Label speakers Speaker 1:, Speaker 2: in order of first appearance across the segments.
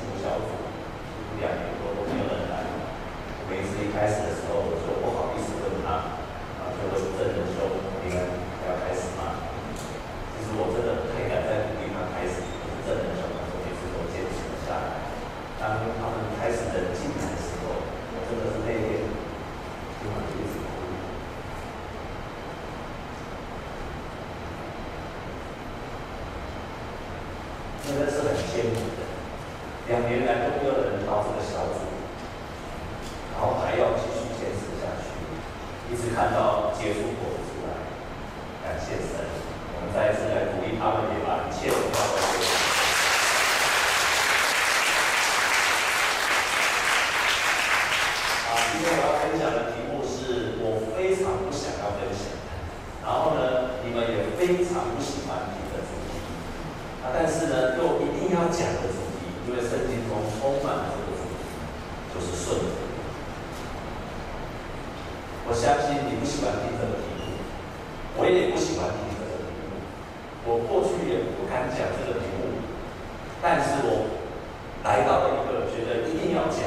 Speaker 1: himself. Yeah. 今天我要分享的题目是我非常不想要分享的，然后呢，你们也非常不喜欢听的主题，啊，但是呢，又一定要讲的主题，因为圣经中充满这个，就是顺。我相信你不喜欢听这个题目，我也不喜欢听这个题目，我过去也不敢讲这个题目，但是我来到了一个觉得一定要讲，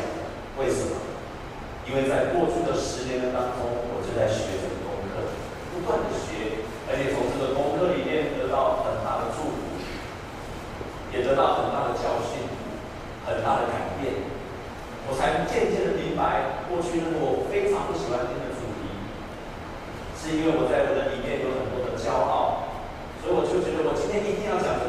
Speaker 1: 为什么？因为在过去的十年的当中，我正在学这个功课，不断的学，而且从这个功课里面得到很大的祝福，也得到很大的教训，很大的改变，我才渐渐的明白，过去那个我非常不喜欢听的主题，是因为我在我的里面有很多的骄傲，所以我就觉得我今天一定要讲。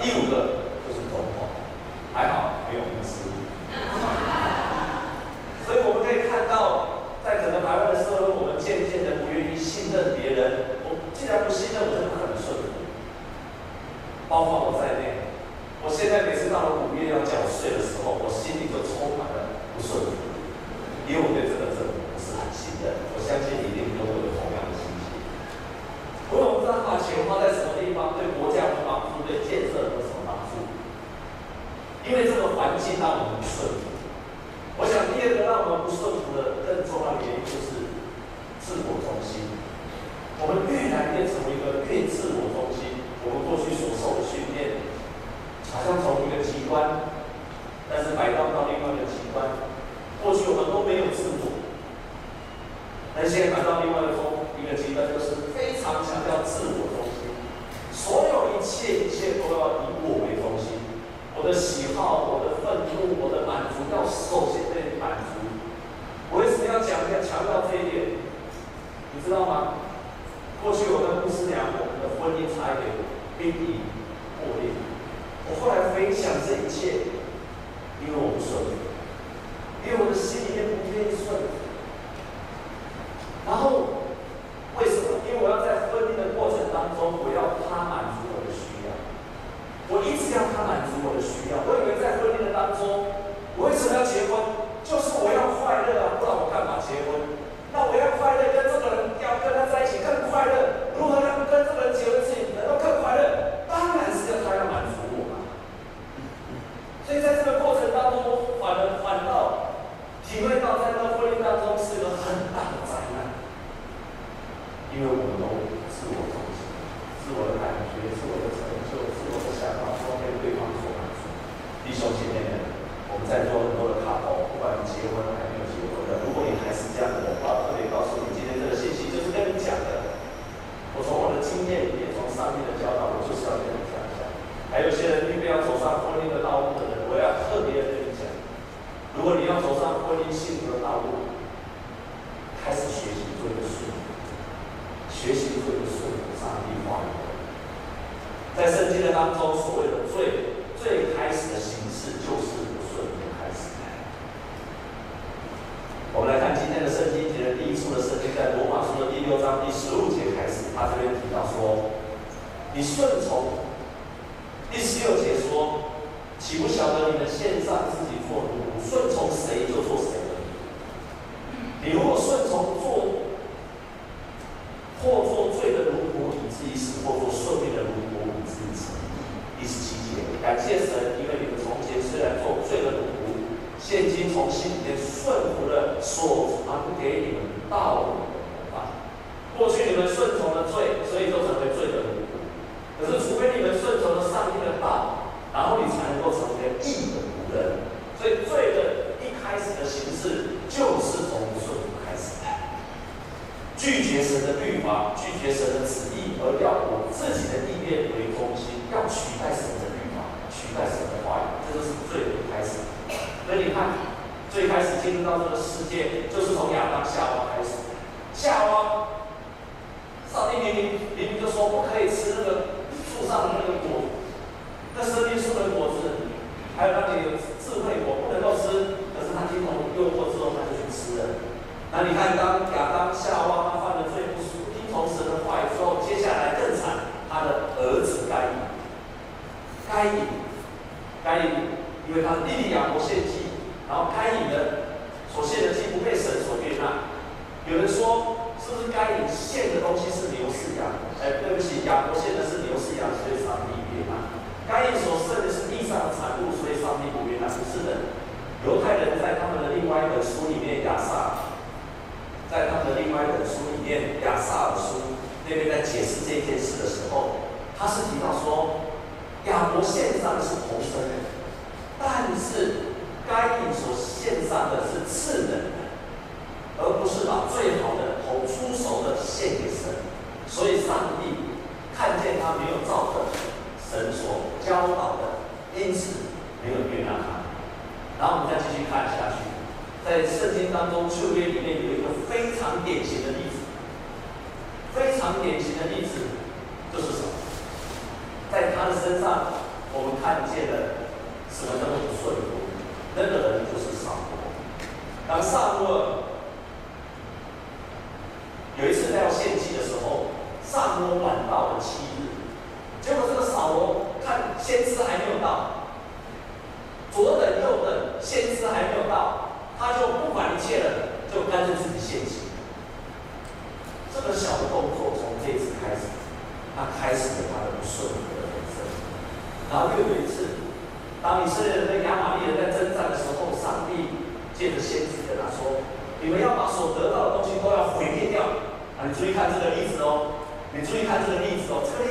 Speaker 1: 第五个现在来到另外一个峰，一个极端就是非常强调自我中心，所有一切一切都要以我为中心，我的喜好、我的愤怒、我的满足，要首先被满足。为什么要讲要强调这一点？你知道吗？过去我在公司里，我们的婚姻差一点濒临。在圣经的当中，所谓的最，最开始的形式就是不顺的开始。我们来看今天的圣经节的第一处的圣经，在罗马书的第六章第十五节开始，他这边提到说：“你顺从。”第十六节说：“岂不晓得你们献上自己做奴仆，顺从谁就做谁。”你如果顺从做，或做罪的奴仆，以至于死；或做顺命的奴仆，以至于成义。第十七节，感谢神，因为你们从前虽然做罪的奴仆，现今从心里面顺服了所传给你们道理的模范。过去你们顺从了罪，所以就成为罪的奴仆。可是除非你们顺从了上帝的道，然后你才能够成为义的仆人。所以罪的一开始的形式，就是从。拒绝神的律法，拒绝神的旨意，而要我自己的意念为中心，要取代神的律法，取代神的话语，这就是罪的一开始。所以你看，最开始进入到这个世界，就是从亚当夏娃开始。夏娃，上帝明明明明就说不可以吃那个树上的那个果，那生命树的果子，还有那个智慧果不能够吃，可是他听从诱惑之后，他就去吃了。那你看，当亚当夏娃他犯了罪，不听从神的话语之后，接下来更惨，他的儿子该隐，该隐，该隐，因为他的弟弟亚伯献祭，然后该隐的所献的祭不被神所悦纳。有人说，是不是该隐献的东西是牛是羊？哎，对不起，亚伯献的是牛是羊，所以上帝悦纳。该隐所剩的是地上的产物，所以上帝不悦纳。不是的，犹太人在他们的另外一本书里面，亚萨。在他们的另外一本书里面，《亚萨尔书》那边在解释这件事的时候，他是提到说，亚伯献上的是头生的，但是该隐所献上的是次的，把最好的头出手的献给神。所以上帝看见他没有照着神所教导的，因此没有原谅他。然后我们再继续看下去。在圣经当中，旧约里面有一个非常典型的例子，非常典型的例子就是什么？在他的身上，我们看见了什么叫做不顺服？那个人就是撒母。当撒母有一次他要献祭的时候，撒母耳晚到了七日，结果这个扫罗看先知还没有到，左等右等，先知还没有到。他就不管一切了，就干脆自己献祭。这个小的动作从这次开始，他开始了他的不顺服的人生。然后又有一次，当以色列人跟亚玛力人在征战的时候，上帝借着先知跟他说：“你们要把所得到的东西都要毁灭掉。”啊，你注意看这个例子哦，你注意看这个例子哦，这个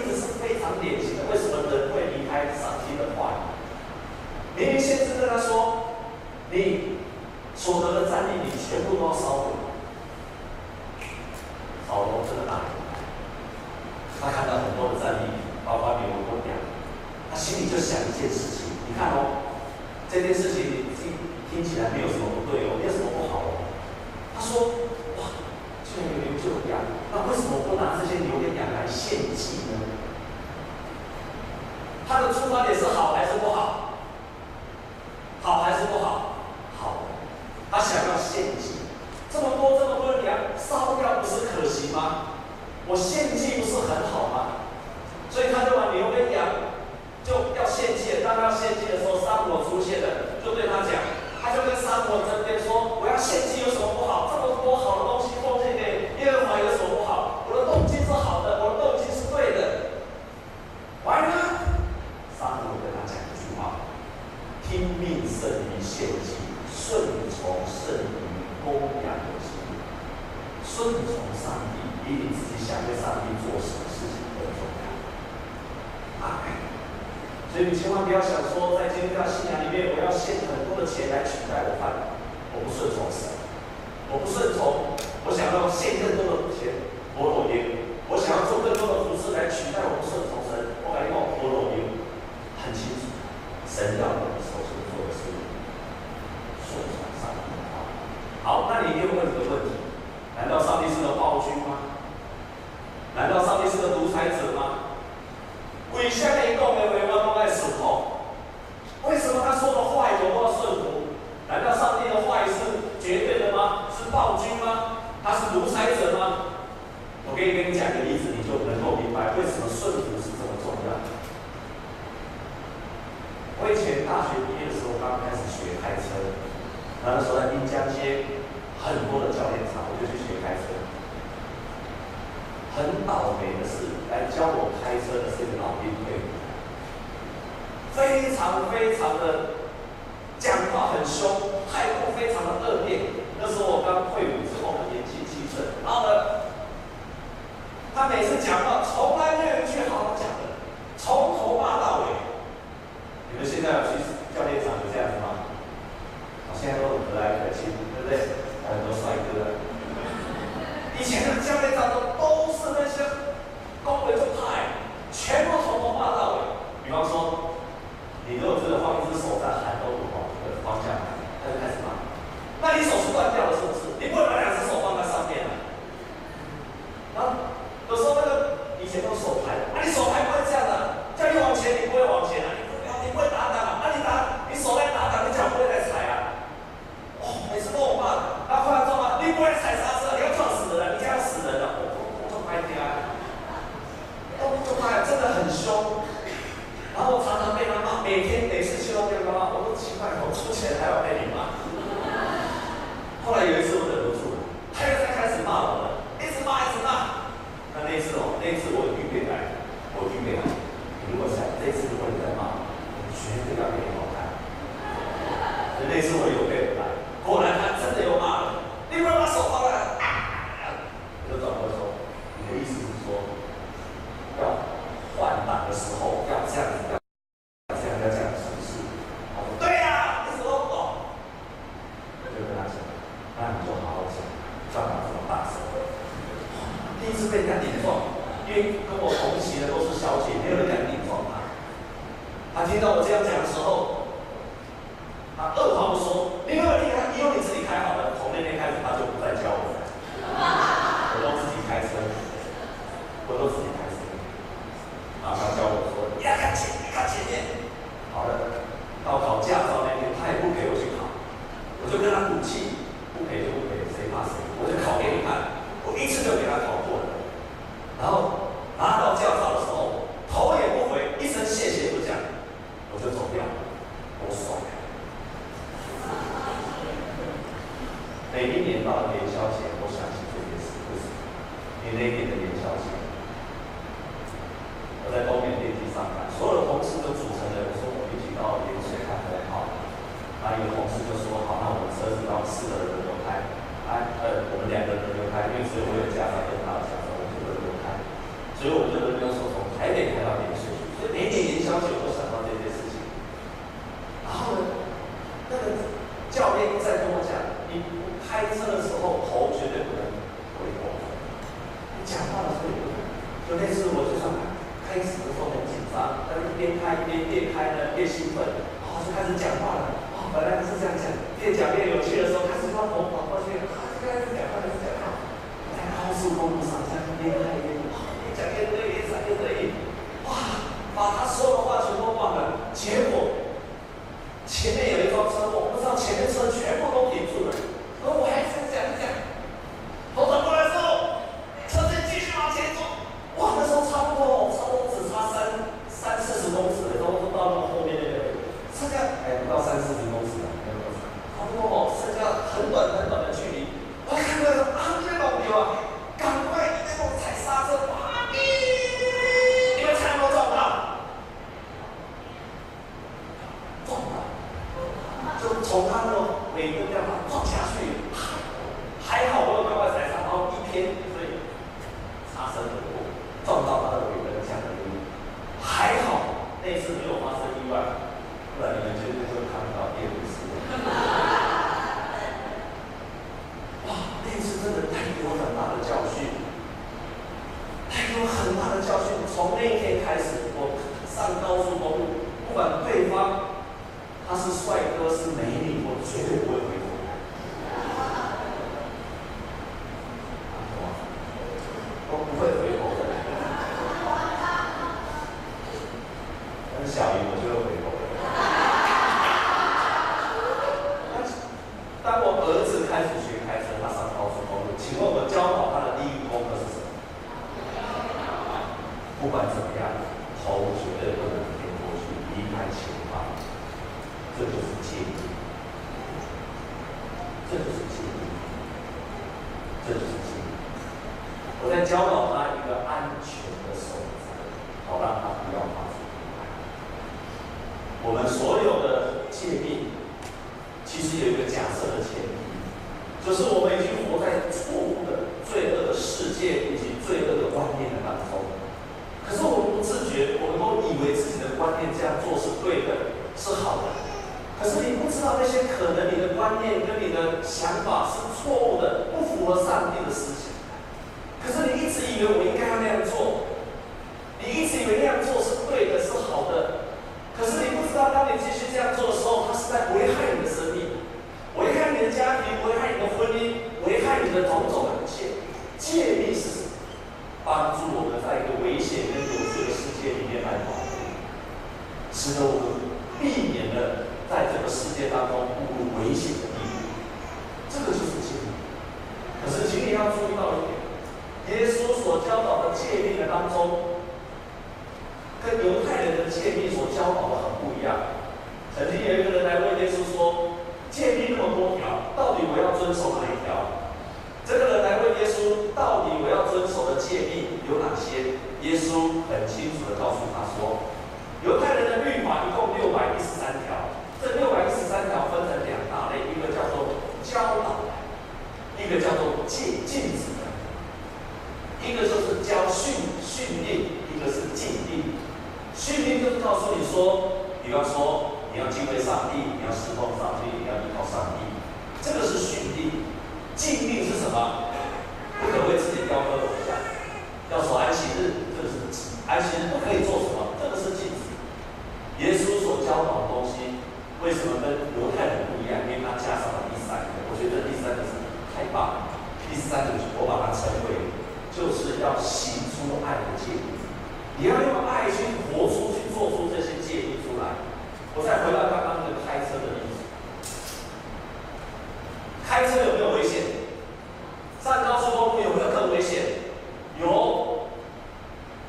Speaker 1: 你有问这个问题难道上帝是个暴君吗？难道上帝是个独裁者吗？鬼下面所以有加上。可是我们已经活在错误的罪恶的世界以及罪恶的观念的当中。可是我们不自觉，我们都以为自己的观念这样做是对的，是好的。可是你不知道那些可能你的观念跟你的想法是错误的，不符合上帝的思想。可是你一直以为我应该要那样做，你一直以为那样做是对的，是好的。可是你不知道，当你继续这样做的时候，它是在危害你的生命，危害你的家庭，危害你的婚姻，危害你的种种的一切。戒律是什么？帮助我们在一个危险跟有罪的世界里面来跑，使得我们避免了在这个世界当中步入危险的地步。这个就是戒律。可是，请你要注意到一点，耶稣所教导的戒律的当中，跟犹太人的戒律所教导的很不一样。曾经有一个人来问耶稣说：“戒律那么多条，到底我要遵守哪一条？”这个人来问耶稣：“到底我要遵守的诫命有哪些？”耶稣很清楚地告诉他说：“犹太人的律法一共六百一十三条，这六百一十三条分成两大类，一个叫做教导，一个叫做禁禁止的，一个就是教训训令，一个是禁令。训令就是告诉你说，比方说你要敬畏上帝，你要侍奉上帝，你要依靠上帝，这个是训令。”禁令是什么？不可为自己雕刻偶像，要守安息日，这个是安息日不可以做什么，这个是禁止。耶稣所教导的东西，为什么跟犹太人不一样？因为他加上了第三个，我觉得第三个是太棒了。第三个我把它称为，就是要行出爱的诫命。你要用爱去活出去，做出这些诫命出来。我再回到刚刚那个开车的例子。开车有没有危险？上高速公路有没有更危险？有。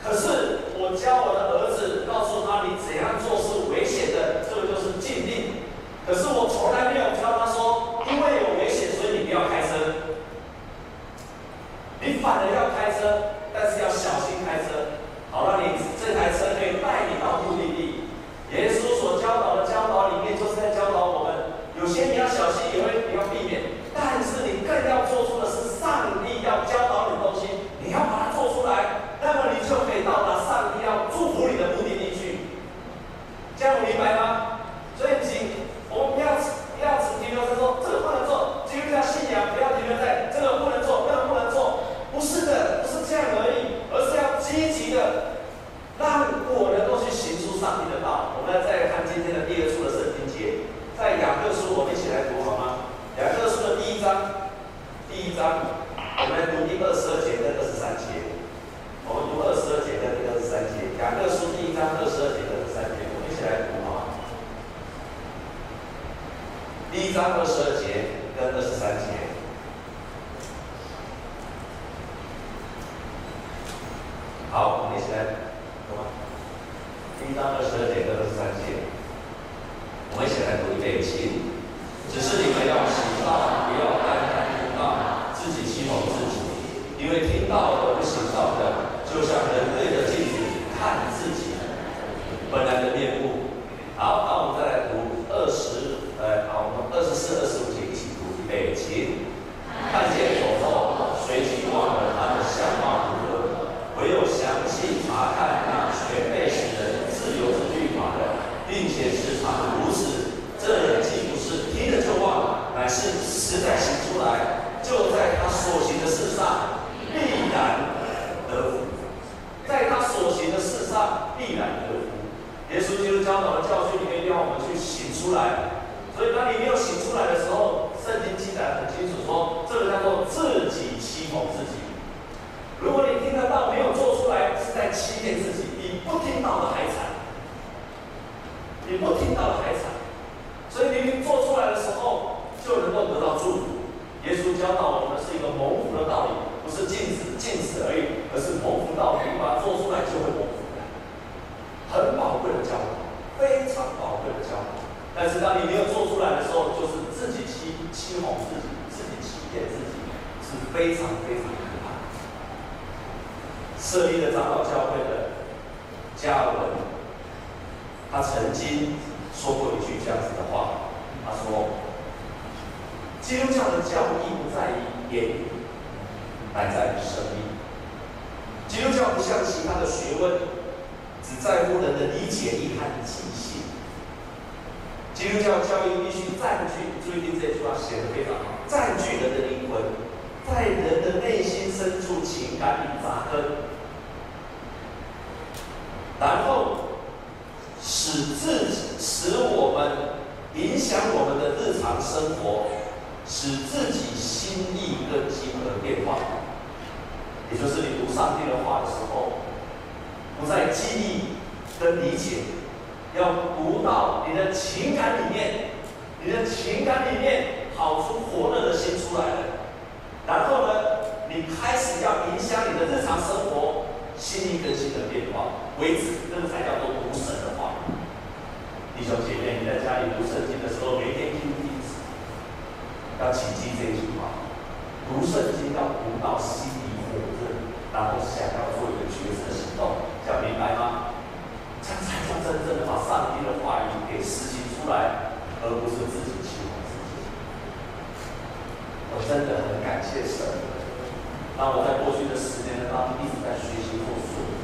Speaker 1: 可是我教我的儿子，告诉他你怎样做是危险的，这个就是禁令。可是我从来没有教他说，因为有危险，所以你不要开车。你反而要开车，但是要小心开车，好让你这台车可以带你到目的地。耶稣所教导的教导里面，就是在教导我们。有些你要小心，也会你要避免，但是你更要做出的是上帝要教导你的东西，你要把它做出来，那么你就可以到达上帝要祝福你的目的地去。这样我明白吗？所以请我们不要不要只停留在说这个不能做，基督教信仰不要停留在这个不能做，那个不能做，不是的，不是这样而已，而是要积极的让我能够去行出上帝的道。我们来再来看今天的第二处的圣经节。在雅各书，我们一起来读好吗？雅各书的第一章，第一章，我们来读第二十二节跟二十三节。我们读二十二节跟第二十三节。雅各书第一章二十二节跟二十三节，我们一起来读好吗？第一章二十二节跟二十三节。好，我们一起来读吗？第一章二十二节跟二十三节。我们一起来读一遍请，必然得福。耶稣基督教导的教训里面，要我们去醒出来。所以，当你没有醒出来的时候，圣经记载很清楚说，这个叫做自己欺哄自己。如果你听得到，没有做出来，是在欺骗自己，你不听到的还惨，你不听到了还惨。所以，明明做出来的时候，就能够得到祝福。耶稣教导我们的是一个蒙福的道理，不是禁止禁止而已，而是蒙福道理，把它做出来就会蒙福。很宝贵的教导，非常宝贵的教导。但是当你没有做出来的时候，就是自己欺欺哄自己，自己欺骗自己，是非常非常可怕。设立的长老教会的加尔文，他曾经说过一句这样子的话，他说：“基督教的教义不在于言语，乃在于生命。基督教不像其他的学问，只在乎人的理解力和记性。基督教教育必须占据，注意听这句话写的非常好，占据人的灵魂，在人的内心深处情感里扎根，然后使自己使我们。”影响我们的日常生活，使自己心意更新而变化。也就是你读上帝的话的时候，不在记忆跟理解，要读到你的情感里面，你的情感里面跑出火热的心出来了。然后呢，你开始要影响你的日常生活，心意更新的变化为止，这才叫做读神的话。弟兄姐妹，你在家里读圣经的时候，每天听一次，要谨记这句话：读圣经要读到心里火热，然后想要做一个决策行动，这样明白吗？这样才叫真正的把上帝的话语给实行出来，而不是自己欺哄自己。我真的很感谢神，当我在过去的十年当中一直在学习做顺服。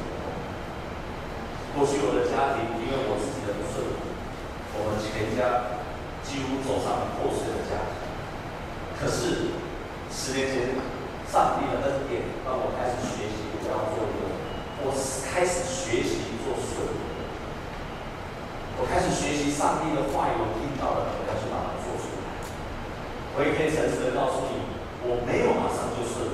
Speaker 1: 过去我的家庭，因为我自己的不顺服。我们全家几乎走上了破碎的家庭。可是上帝的恩典让我开始学习我要做一个，我开始学习做顺服。我开始学习上帝的话语，我听到了，我要去把它做出来。我也可以诚实的告诉你，我没有马上就顺。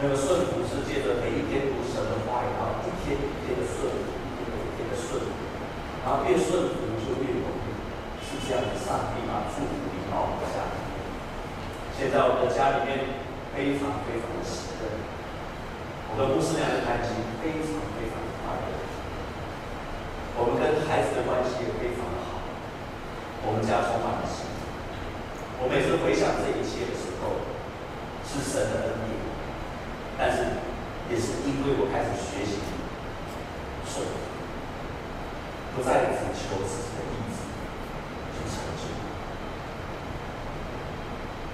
Speaker 1: 那个顺服是借着每一天读神的话语，然后一天一天的顺服，一天一天的顺服，然后越顺服。这样的上帝把祝福。现在我们的家里面非常非常的喜乐，我们不是那样的感情非常非常的快乐，我们跟孩子的关系也非常的好，我们家充满了喜乐。我每次回想这一切的时候，是神的恩典，但是也是因为我开始学习顺服，不再只求自己的意志。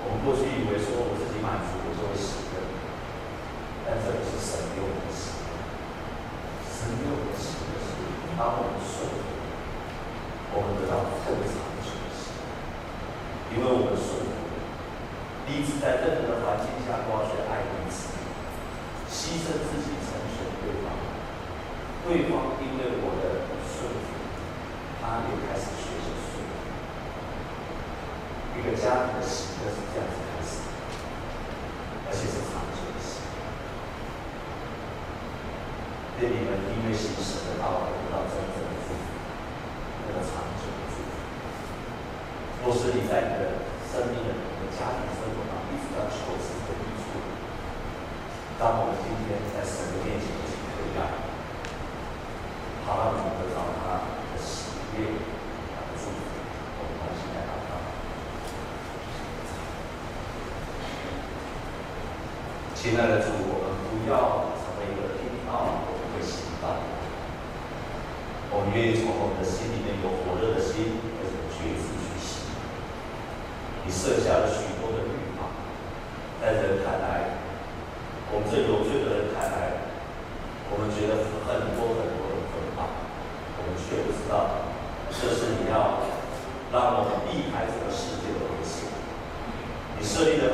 Speaker 1: 我们过去以为说我自己满足，我就会喜乐，但这里是神给我们的喜乐。神给我们的喜乐是，当我们顺服，我们得到更长久的喜乐，因为我们顺服，彼此在任何的环境下都要去爱彼此，牺牲自己成全对方，对方因为我的顺服，他也开始学习顺服。一个家庭的喜乐是这样子开始，而且是长久的喜乐。愿你们因为行神的道得到真正的祝福，那个长久的祝福。若是你在你的生命的你的家庭生活当中一直要求自己的益处，当我们今天在神的面前一起悔改，好让我们得到他的喜悦。亲爱的主，我们不要愿意从我们的心里面有火热的心，开始绝食去行。你设下了许多的律法，在人看来，我们这有罪的人看来，我们觉得很多很多的可怕，我们却不知道，这是你要让我们避开这个世界的危险。你设立的。